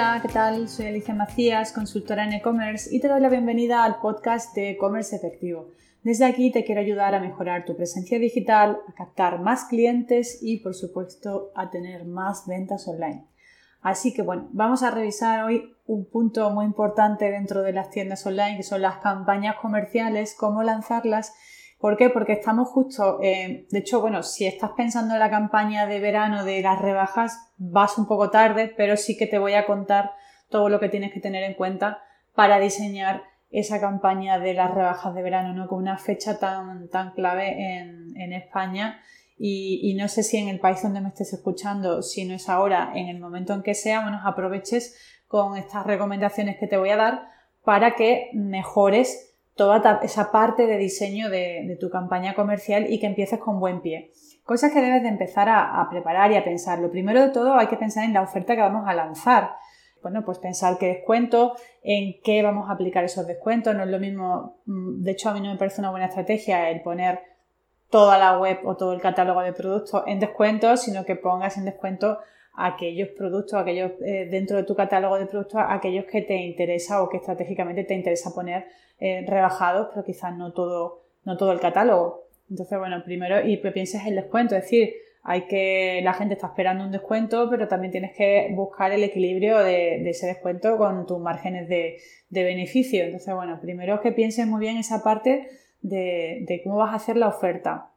Hola, ¿qué tal? Soy Alicia Macías, consultora en e-commerce y te doy la bienvenida al podcast de e-commerce efectivo. Desde aquí te quiero ayudar a mejorar tu presencia digital, a captar más clientes y por supuesto a tener más ventas online. Así que bueno, vamos a revisar hoy un punto muy importante dentro de las tiendas online que son las campañas comerciales, cómo lanzarlas ¿Por qué? Porque estamos justo, eh, de hecho, bueno, si estás pensando en la campaña de verano de las rebajas, vas un poco tarde, pero sí que te voy a contar todo lo que tienes que tener en cuenta para diseñar esa campaña de las rebajas de verano, ¿no? Con una fecha tan, tan clave en, en España. Y, y, no sé si en el país donde me estés escuchando, si no es ahora, en el momento en que sea, bueno, aproveches con estas recomendaciones que te voy a dar para que mejores toda esa parte de diseño de, tu campaña comercial y que empieces con buen pie. Cosas que debes de empezar a, preparar y a pensar. Lo primero de todo hay que pensar en la oferta que vamos a lanzar. Bueno, pues pensar qué descuento, en qué vamos a aplicar esos descuentos. No es lo mismo, mm, de hecho a mí no me parece una buena estrategia el poner toda la web o todo el catálogo de productos en descuento, sino que pongas en descuento aquellos productos, aquellos eh, dentro de tu catálogo de productos, aquellos que te interesa o que estratégicamente te interesa poner eh, rebajados, pero quizás no todo, no todo el catálogo. Entonces, bueno, primero, y pienses el descuento, es decir, hay que, la gente está esperando un descuento, pero también tienes que buscar el equilibrio de, ese descuento con tus márgenes de, beneficio. Entonces, bueno, primero que pienses muy bien esa parte de, cómo vas a hacer la oferta.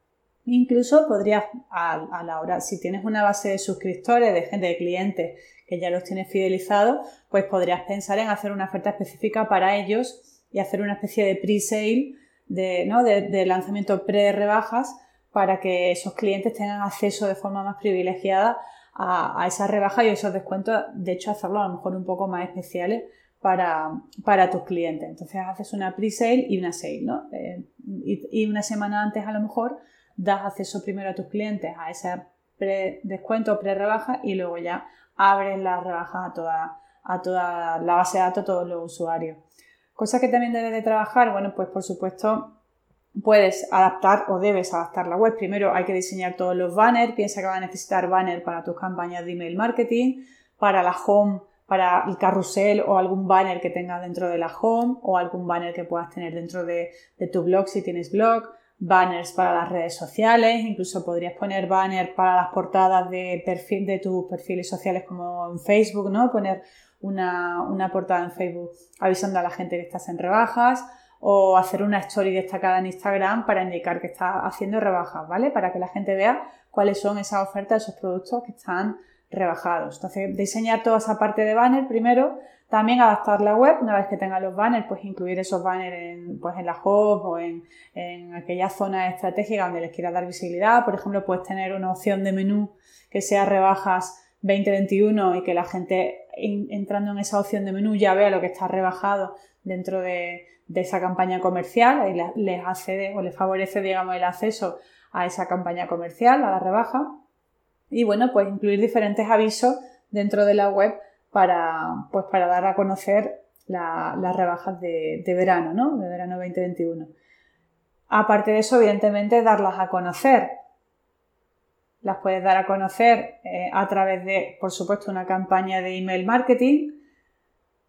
Incluso podrías, a, la hora, si tienes una base de suscriptores, de gente, de clientes que ya los tienes fidelizados, pues podrías pensar en hacer una oferta específica para ellos y hacer una especie de pre-sale, de, ¿no? de, lanzamiento pre-rebajas para que esos clientes tengan acceso de forma más privilegiada a, a esa rebaja y esos descuentos, de hecho hacerlo a lo mejor un poco más especiales para, para tus clientes. Entonces haces una pre-sale y una sale, ¿no? Eh, y, una semana antes a lo mejor das acceso primero a tus clientes a ese pre-descuento o pre-rebaja y luego ya abres la rebaja a toda, a toda la base de datos, a todos los usuarios. Cosas que también debes de trabajar, bueno, pues por supuesto puedes adaptar o debes adaptar la web. Primero hay que diseñar todos los banners. Piensa que vas a necesitar banner para tus campañas de email marketing, para la home, para el carrusel o algún banner que tengas dentro de la home o algún banner que puedas tener dentro de, tu blog si tienes blog. Banners para las redes sociales, incluso podrías poner banner para las portadas de, perfil, de tus perfiles sociales como en Facebook, ¿no? Poner una, portada en Facebook avisando a la gente que estás en rebajas o hacer una story destacada en Instagram para indicar que estás haciendo rebajas, ¿vale? Para que la gente vea cuáles son esas ofertas, esos productos que están rebajados. Entonces, diseñar toda esa parte de banner primero, también adaptar la web, una vez que tenga los banners, pues incluir esos banners en, pues en la hub o en, en aquella zona estratégica donde les quieras dar visibilidad. Por ejemplo, puedes tener una opción de menú que sea rebajas 2021 y que la gente entrando en esa opción de menú ya vea lo que está rebajado dentro de, esa campaña comercial y les accede o les favorece, digamos, el acceso a esa campaña comercial, a la rebaja. Y bueno, pues incluir diferentes avisos dentro de la web para, pues para dar a conocer las rebajas de, verano, ¿no? De verano 2021. Aparte de eso, evidentemente, darlas a conocer las puedes dar a conocer eh, a través de, por supuesto, una campaña de email marketing.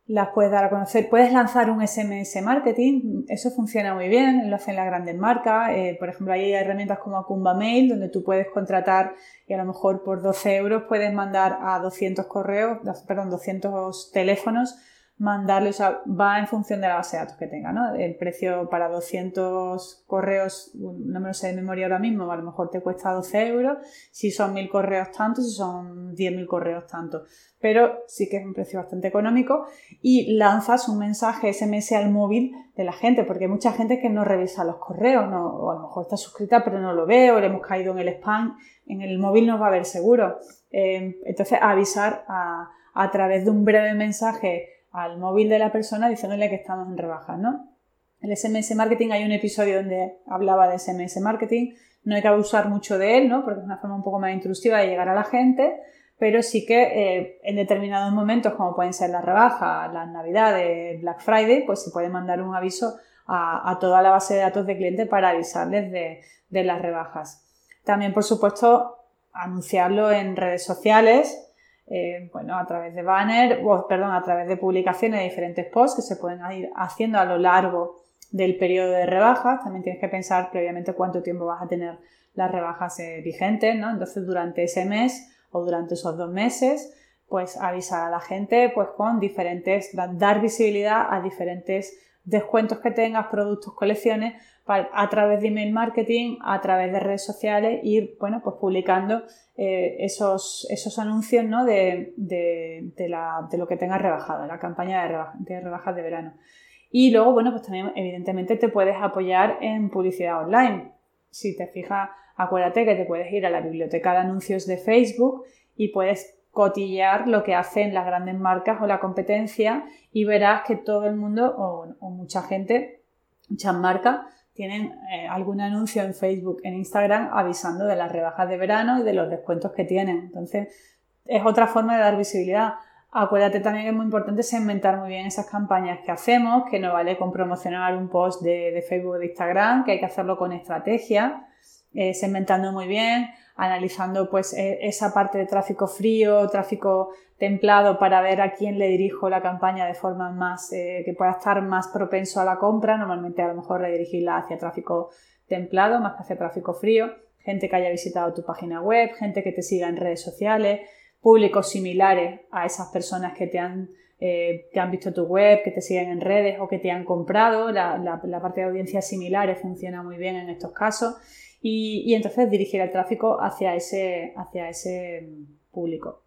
Las puedes dar a conocer, puedes lanzar un SMS marketing, eso funciona muy bien, lo hacen las grandes marcas. Eh, por ejemplo, hay herramientas como Akumba Mail, donde tú puedes contratar y a lo mejor por 12 euros puedes mandar a 200 correos, perdón, 200 teléfonos mandarle, o sea, va en función de la base de datos que tenga, ¿no? El precio para 200 correos, no me lo sé de memoria ahora mismo, a lo mejor te cuesta 12 euros, si son 1000 correos tanto, si son 10.000 correos tanto, pero sí que es un precio bastante económico y lanzas un mensaje SMS al móvil de la gente, porque hay mucha gente que no revisa los correos, o a lo mejor está suscrita pero no lo ve, o le hemos caído en el spam, en el móvil no va a haber seguro. Eh, entonces, avisar a través de un breve mensaje al móvil de la persona diciéndole que estamos en rebajas, ¿no? El SMS marketing, hay un episodio donde hablaba de SMS marketing, no hay que abusar mucho de él, ¿no? Porque es una forma un poco más intrusiva de llegar a la gente, pero sí que eh, en determinados momentos, como pueden ser las rebajas, las navidades, Black Friday, pues se puede mandar un aviso a, toda la base de datos de clientes para avisarles de las rebajas. También, por supuesto, anunciarlo en redes sociales, eh, bueno, a través de banner, o, perdón, a través de publicaciones de diferentes posts que se pueden ir haciendo a lo largo del periodo de rebajas. También tienes que pensar previamente cuánto tiempo vas a tener las rebajas eh, vigentes, ¿no? Entonces, durante ese mes o durante esos dos meses, pues avisar a la gente pues con diferentes, dar visibilidad a diferentes descuentos que tengas, productos, colecciones, a través de email marketing, a través de redes sociales, ir bueno, pues publicando eh, esos, esos anuncios ¿no? de, de, de, lo que tengas rebajado, la campaña de, de rebajas de verano. Y luego, bueno, pues también evidentemente te puedes apoyar en publicidad online. Si te fijas, acuérdate que te puedes ir a la biblioteca de anuncios de Facebook y puedes cotillar lo que hacen las grandes marcas o la competencia y verás que todo el mundo o, mucha gente, muchas marcas, tienen eh, algún anuncio en Facebook, en Instagram, avisando de las rebajas de verano y de los descuentos que tienen. Entonces, es otra forma de dar visibilidad. Acuérdate también que es muy importante segmentar muy bien esas campañas que hacemos, que no vale con promocionar un post de, Facebook o de Instagram, que hay que hacerlo con estrategia, eh, segmentando muy bien, analizando pues e, esa parte de tráfico frío, tráfico templado para ver a quién le dirijo la campaña de forma más eh, que pueda estar más propenso a la compra. Normalmente a lo mejor redirigirla hacia tráfico templado más que hacia tráfico frío. Gente que haya visitado tu página web, gente que te siga en redes sociales, públicos similares a esas personas que te han, eh, han visto tu web, que te siguen en redes o que te han comprado. La, la parte de audiencias similares funciona muy bien en estos casos y, entonces dirigir el tráfico hacia ese, hacia ese público.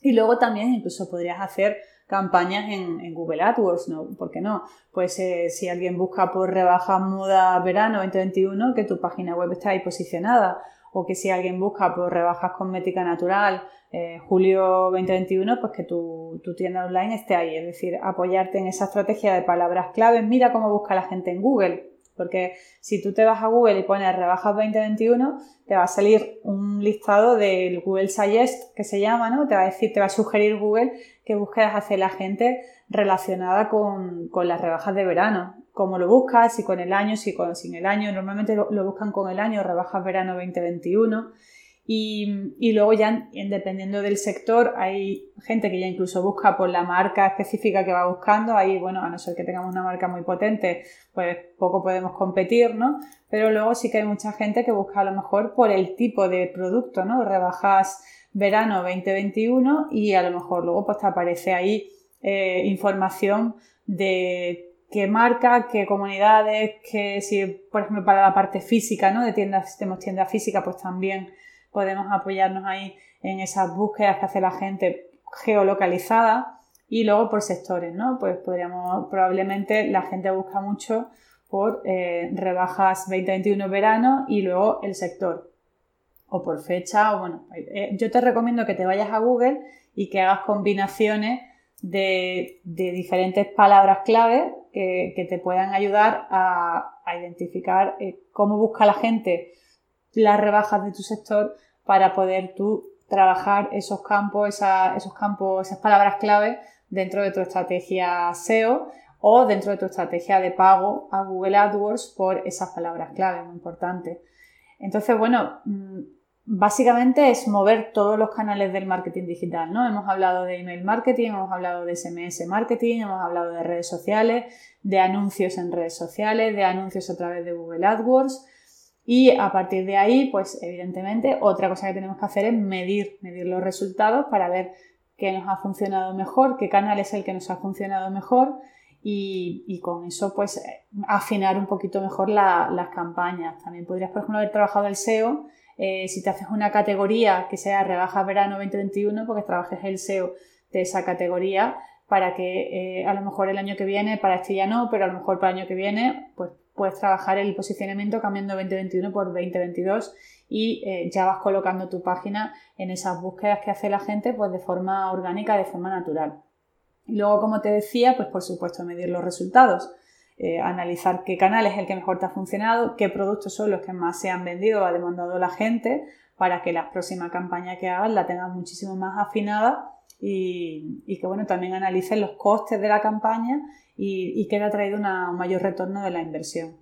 Y luego también incluso podrías hacer campañas en, Google AdWords, ¿no? ¿Por qué no? Pues eh, si alguien busca por rebaja moda verano 2021, que tu página web está ahí posicionada. O que si alguien busca por rebajas cosmética natural eh, julio 2021, pues que tu, tu, tienda online esté ahí. Es decir, apoyarte en esa estrategia de palabras claves. Mira cómo busca la gente en Google. Porque si tú te vas a Google y pones rebajas 2021, te va a salir un listado del Google Suggest que se llama, ¿no? Te va a decir, te va a sugerir Google qué búsquedas hace la gente relacionada con, las rebajas de verano. Cómo lo buscas, si con el año, si con, sin el año. Normalmente lo, lo buscan con el año, rebajas verano 2021. Y, luego ya, dependiendo del sector, hay gente que ya incluso busca por la marca específica que va buscando. Ahí, bueno, a no ser que tengamos una marca muy potente, pues poco podemos competir, ¿no? Pero luego sí que hay mucha gente que busca a lo mejor por el tipo de producto, ¿no? Rebajas verano 2021 y a lo mejor luego pues te aparece ahí eh, información de qué marca, qué comunidades, que si, por ejemplo, para la parte física, ¿no? De tiendas, tenemos tienda física, pues también podemos apoyarnos ahí en esas búsquedas que hace la gente geolocalizada y luego por sectores, ¿no? Pues podríamos, probablemente la gente busca mucho por eh, rebajas 2021 verano y luego el sector o por fecha o bueno, eh, yo te recomiendo que te vayas a Google y que hagas combinaciones de, diferentes palabras clave que, te puedan ayudar a, identificar eh, cómo busca la gente las rebajas de tu sector para poder tú trabajar esos campos, esos campos, esas palabras clave dentro de tu estrategia SEO o dentro de tu estrategia de pago a Google AdWords por esas palabras clave, muy importante. Entonces, bueno, mm, básicamente es mover todos los canales del marketing digital, ¿no? Hemos hablado de email marketing, hemos hablado de SMS marketing, hemos hablado de redes sociales, de anuncios en redes sociales, de anuncios a través de Google AdWords, y a partir de ahí, pues evidentemente, otra cosa que tenemos que hacer es medir, medir los resultados para ver qué nos ha funcionado mejor, qué canal es el que nos ha funcionado mejor y, con eso pues afinar un poquito mejor las campañas. También podrías, por ejemplo, haber trabajado el SEO. Eh, si te haces una categoría que sea rebaja verano 2021, porque trabajes el SEO de esa categoría para que eh, a lo mejor el año que viene, para este ya no, pero a lo mejor para el año que viene, pues puedes trabajar el posicionamiento cambiando 2021 por 2022 y eh, ya vas colocando tu página en esas búsquedas que hace la gente pues de forma orgánica, de forma natural. Y luego, como te decía, pues por supuesto medir los resultados, eh, analizar qué canal es el que mejor te ha funcionado, qué productos son los que más se han vendido o ha demandado la gente para que la próxima campaña que hagas la tengas muchísimo más afinada y, y que bueno, también analices los costes de la campaña y, ha traído un mayor retorno de la inversión.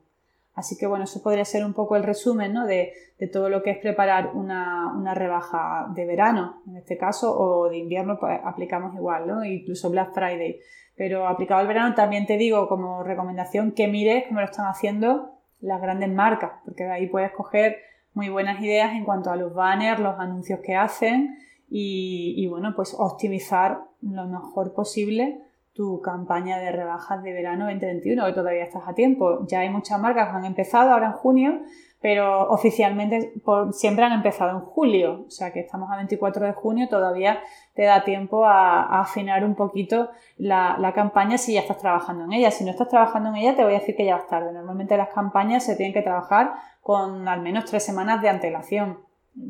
Así que bueno, eso podría ser un poco el resumen de, todo lo que es preparar una, rebaja de verano, en este caso, o de invierno, pues aplicamos igual, ¿no? incluso Black Friday. Pero aplicado al verano también te digo como recomendación que mires cómo lo están haciendo las grandes marcas, porque de ahí puedes coger muy buenas ideas en cuanto a los banners, los anuncios que hacen y, y bueno, pues optimizar lo mejor posible tu campaña de rebajas de verano 2021, que todavía estás a tiempo. Ya hay muchas marcas que han empezado ahora en junio, pero oficialmente siempre han empezado en julio. O sea que estamos a 24 de junio, todavía te da tiempo a, afinar un poquito la, la, campaña si ya estás trabajando en ella. Si no estás trabajando en ella, te voy a decir que ya vas tarde. Normalmente las campañas se tienen que trabajar con al menos tres semanas de antelación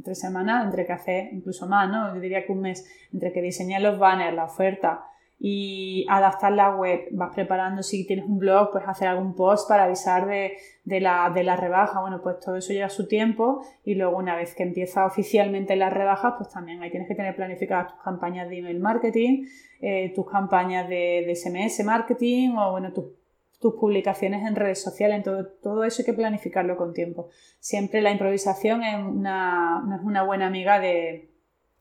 tres semanas, entre que hace incluso más, ¿no? Yo diría que un mes, entre que diseñar los banners, la oferta, y adaptar la web. Vas preparando, si tienes un blog, pues hacer algún post para avisar de, la, de la rebaja. Bueno, pues todo eso lleva su tiempo y luego una vez que empieza oficialmente las rebajas, pues también ahí tienes que tener planificadas tus campañas de email marketing, eh, tus campañas de, de, SMS marketing o bueno, tus, tus publicaciones en redes sociales. Todo, todo eso hay que planificarlo con tiempo. Siempre la improvisación es una, no es una buena amiga de,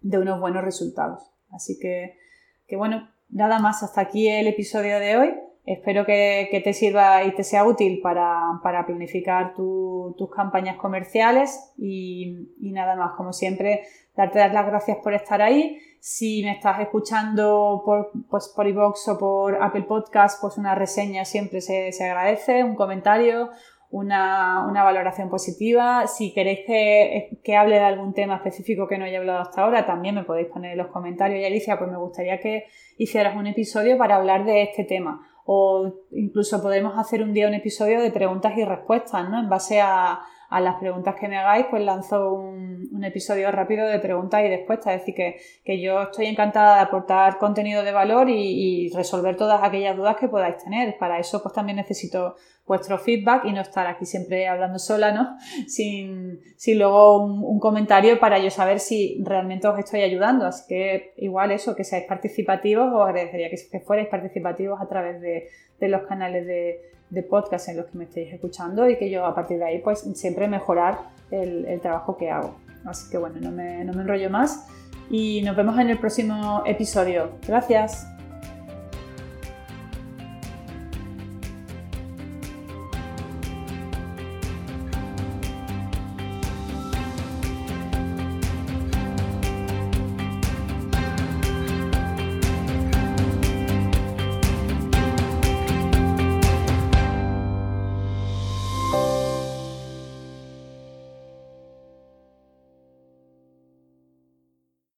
de unos buenos resultados. Así que, que bueno, Nada más, hasta aquí el episodio de hoy. Espero que, te sirva y te sea útil para, planificar tus campañas comerciales y, nada más, como siempre, darte las gracias por estar ahí. Si me estás escuchando por, pues por iVoox o por Apple Podcast, pues una reseña siempre se, se agradece, un comentario, una, valoración positiva. Si queréis que, hable de algún tema específico que no haya hablado hasta ahora, también me podéis poner en los comentarios. Y Alicia, pues me gustaría que hicieras un episodio para hablar de este tema. O incluso podemos hacer un día un episodio de preguntas y respuestas, ¿no? En base a, a las preguntas que me hagáis, pues lanzo un, episodio rápido de preguntas y respuestas. Es decir, que, que, yo estoy encantada de aportar contenido de valor y, resolver todas aquellas dudas que podáis tener. Para eso, pues también necesito vuestro feedback y no estar aquí siempre hablando sola, ¿no? Sin, sin luego un, comentario para yo saber si realmente os estoy ayudando. Así que igual eso, que seáis participativos, os agradecería que, fuerais participativos a través de, de los canales de de podcast en los que me estéis escuchando y que yo a partir de ahí pues siempre mejorar el, trabajo que hago. Así que bueno, no me, no me enrollo más y nos vemos en el próximo episodio. Gracias.